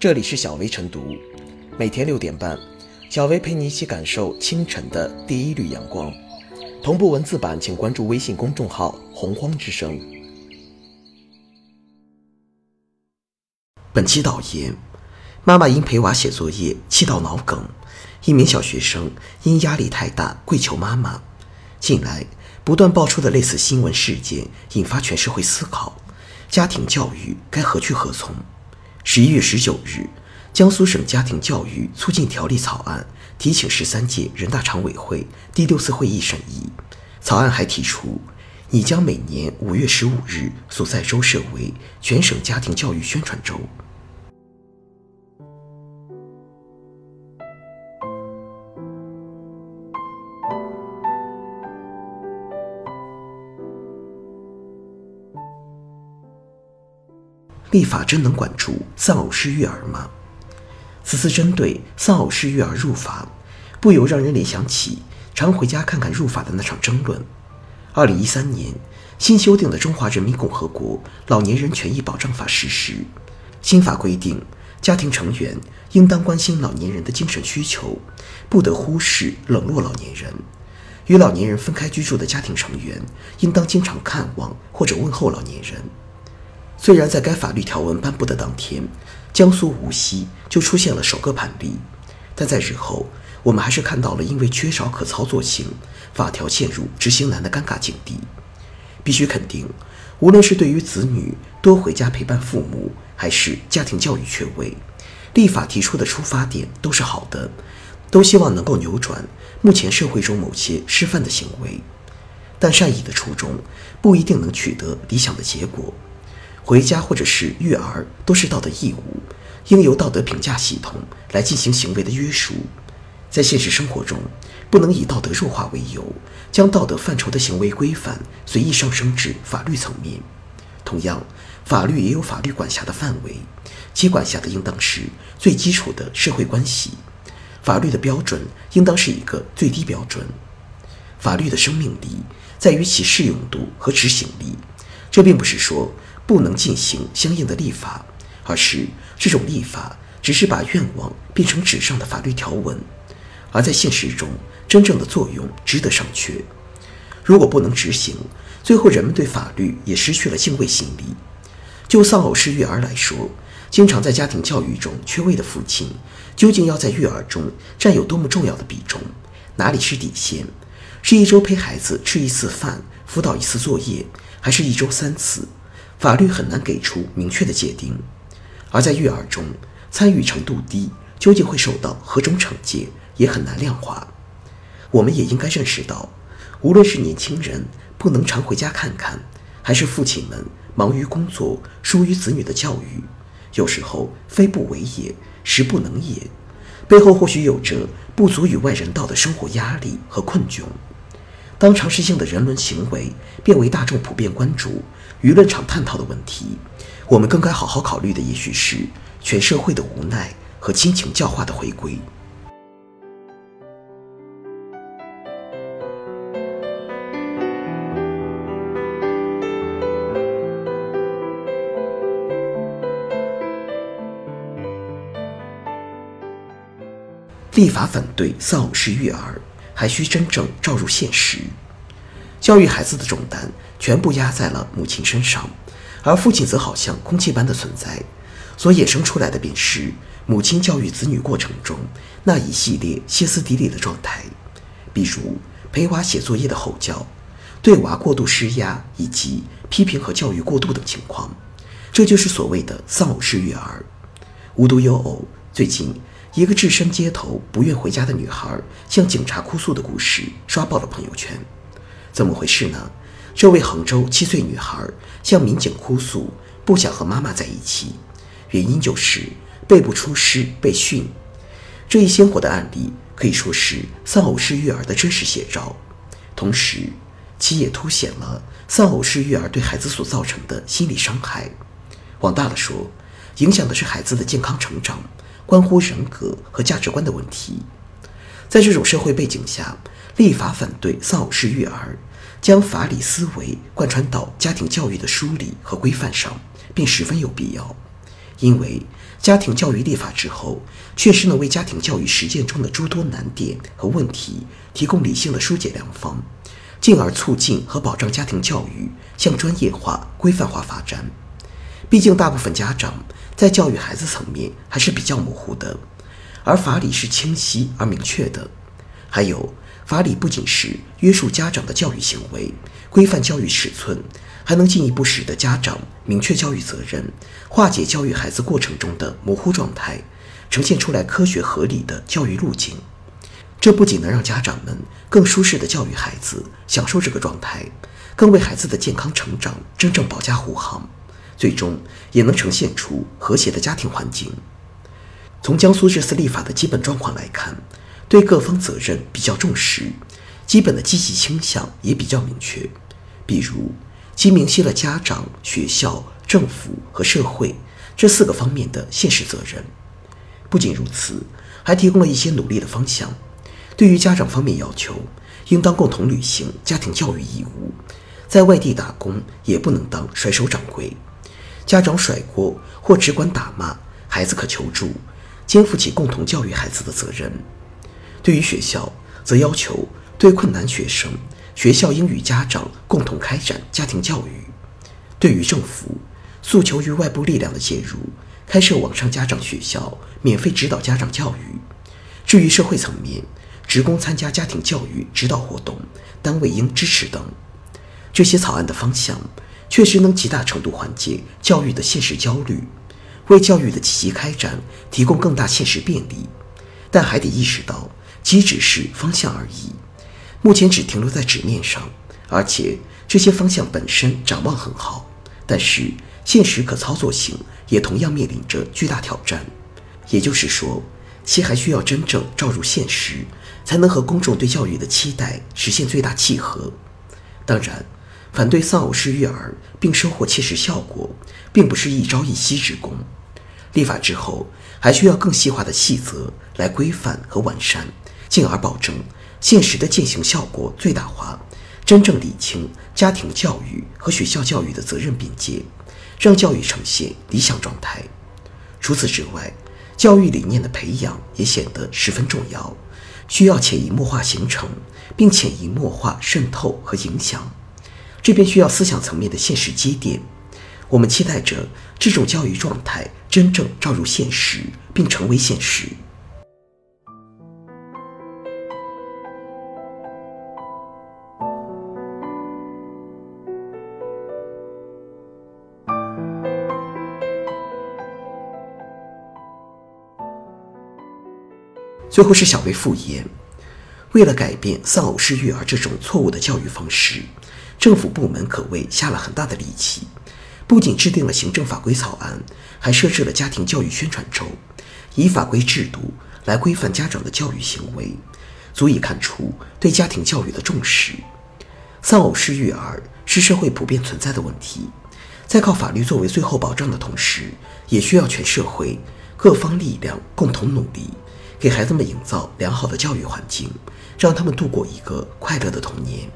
这里是小薇晨读，每天六点半，小薇陪你一起感受清晨的第一缕阳光。同步文字版，请关注微信公众号“洪荒之声”。本期导言：妈妈因陪娃写作业气到脑梗，一名小学生因压力太大跪求妈妈。近来不断爆出的类似新闻事件，引发全社会思考：家庭教育该何去何从？十一月十九日，江苏省家庭教育促进条例草案提请十三届人大常委会第六次会议审议。草案还提出，拟将每年五月十五日所在州设为全省家庭教育宣传周。立法真能管住丧偶式育儿吗？此次针对丧偶式育儿入法，不由让人联想起常回家看看入法的那场争论。二零一三年，新修订的《中华人民共和国老年人权益保障法》实施，新法规定，家庭成员应当关心老年人的精神需求，不得忽视冷落老年人。与老年人分开居住的家庭成员，应当经常看望或者问候老年人。虽然在该法律条文颁布的当天，江苏无锡就出现了首个判例，但在日后，我们还是看到了因为缺少可操作性，法条陷入执行难的尴尬境地。必须肯定，无论是对于子女多回家陪伴父母，还是家庭教育缺位，立法提出的出发点都是好的，都希望能够扭转目前社会中某些失范的行为。但善意的初衷不一定能取得理想的结果。回家或者是育儿都是道德义务，应由道德评价系统来进行行为的约束。在现实生活中，不能以道德弱化为由，将道德范畴的行为规范随意上升至法律层面。同样，法律也有法律管辖的范围，其管辖的应当是最基础的社会关系。法律的标准应当是一个最低标准。法律的生命力在于其适用度和执行力。这并不是说。不能进行相应的立法，而是这种立法只是把愿望变成纸上的法律条文，而在现实中真正的作用值得商榷。如果不能执行，最后人们对法律也失去了敬畏心理。就丧偶式育儿来说，经常在家庭教育中缺位的父亲，究竟要在育儿中占有多么重要的比重？哪里是底线？是一周陪孩子吃一次饭、辅导一次作业，还是一周三次？法律很难给出明确的界定，而在育儿中参与程度低，究竟会受到何种惩戒，也很难量化。我们也应该认识到，无论是年轻人不能常回家看看，还是父亲们忙于工作疏于子女的教育，有时候非不为也，实不能也，背后或许有着不足与外人道的生活压力和困窘。当常识性的人伦行为变为大众普遍关注、舆论场探讨的问题，我们更该好好考虑的，也许是全社会的无奈和亲情教化的回归。立法反对丧偶式育儿。还需真正照入现实，教育孩子的重担全部压在了母亲身上，而父亲则好像空气般的存在，所衍生出来的便是母亲教育子女过程中那一系列歇斯底里的状态，比如陪娃写作业的吼叫，对娃过度施压，以及批评和教育过度等情况，这就是所谓的丧偶式育儿。无独有偶，最近。一个置身街头、不愿回家的女孩向警察哭诉的故事刷爆了朋友圈。怎么回事呢？这位杭州七岁女孩向民警哭诉，不想和妈妈在一起，原因就是背不出诗被训。这一鲜活的案例可以说是丧偶式育儿的真实写照，同时其也凸显了丧偶式育儿对孩子所造成的心理伤害。往大了说，影响的是孩子的健康成长。关乎人格和价值观的问题，在这种社会背景下，立法反对丧偶式育儿，将法理思维贯穿到家庭教育的梳理和规范上，并十分有必要。因为家庭教育立法之后，确实能为家庭教育实践中的诸多难点和问题提供理性的疏解良方，进而促进和保障家庭教育向专业化、规范化发展。毕竟，大部分家长在教育孩子层面还是比较模糊的，而法理是清晰而明确的。还有，法理不仅是约束家长的教育行为、规范教育尺寸。还能进一步使得家长明确教育责任，化解教育孩子过程中的模糊状态，呈现出来科学合理的教育路径。这不仅能让家长们更舒适的教育孩子，享受这个状态，更为孩子的健康成长真正保驾护航，最终也能呈现出和谐的家庭环境。从江苏这次立法的基本状况来看，对各方责任比较重视，基本的积极倾向也比较明确，比如。其明晰了家长、学校、政府和社会这四个方面的现实责任。不仅如此，还提供了一些努力的方向。对于家长方面要求，应当共同履行家庭教育义务，在外地打工也不能当甩手掌柜。家长甩锅或只管打骂，孩子可求助，肩负起共同教育孩子的责任。对于学校，则要求对困难学生。学校应与家长共同开展家庭教育。对于政府，诉求于外部力量的介入，开设网上家长学校，免费指导家长教育。至于社会层面，职工参加家庭教育指导活动，单位应支持等。这些草案的方向，确实能极大程度缓解教育的现实焦虑，为教育的积极开展提供更大现实便利。但还得意识到，即只是方向而已。目前只停留在纸面上，而且这些方向本身展望很好，但是现实可操作性也同样面临着巨大挑战。也就是说，其还需要真正照入现实，才能和公众对教育的期待实现最大契合。当然，反对丧偶式育儿并收获切实效果，并不是一朝一夕之功。立法之后，还需要更细化的细则来规范和完善，进而保证。现实的践行效果最大化，真正理清家庭教育和学校教育的责任边界，让教育呈现理想状态。除此之外，教育理念的培养也显得十分重要，需要潜移默化形成，并潜移默化渗透和影响。这边需要思想层面的现实积淀。我们期待着这种教育状态真正照入现实，并成为现实。最后是小薇复言，为了改变丧偶式育儿这种错误的教育方式，政府部门可谓下了很大的力气，不仅制定了行政法规草案，还设置了家庭教育宣传周，以法规制度来规范家长的教育行为，足以看出对家庭教育的重视。丧偶式育儿是社会普遍存在的问题，在靠法律作为最后保障的同时，也需要全社会各方力量共同努力。给孩子们营造良好的教育环境，让他们度过一个快乐的童年。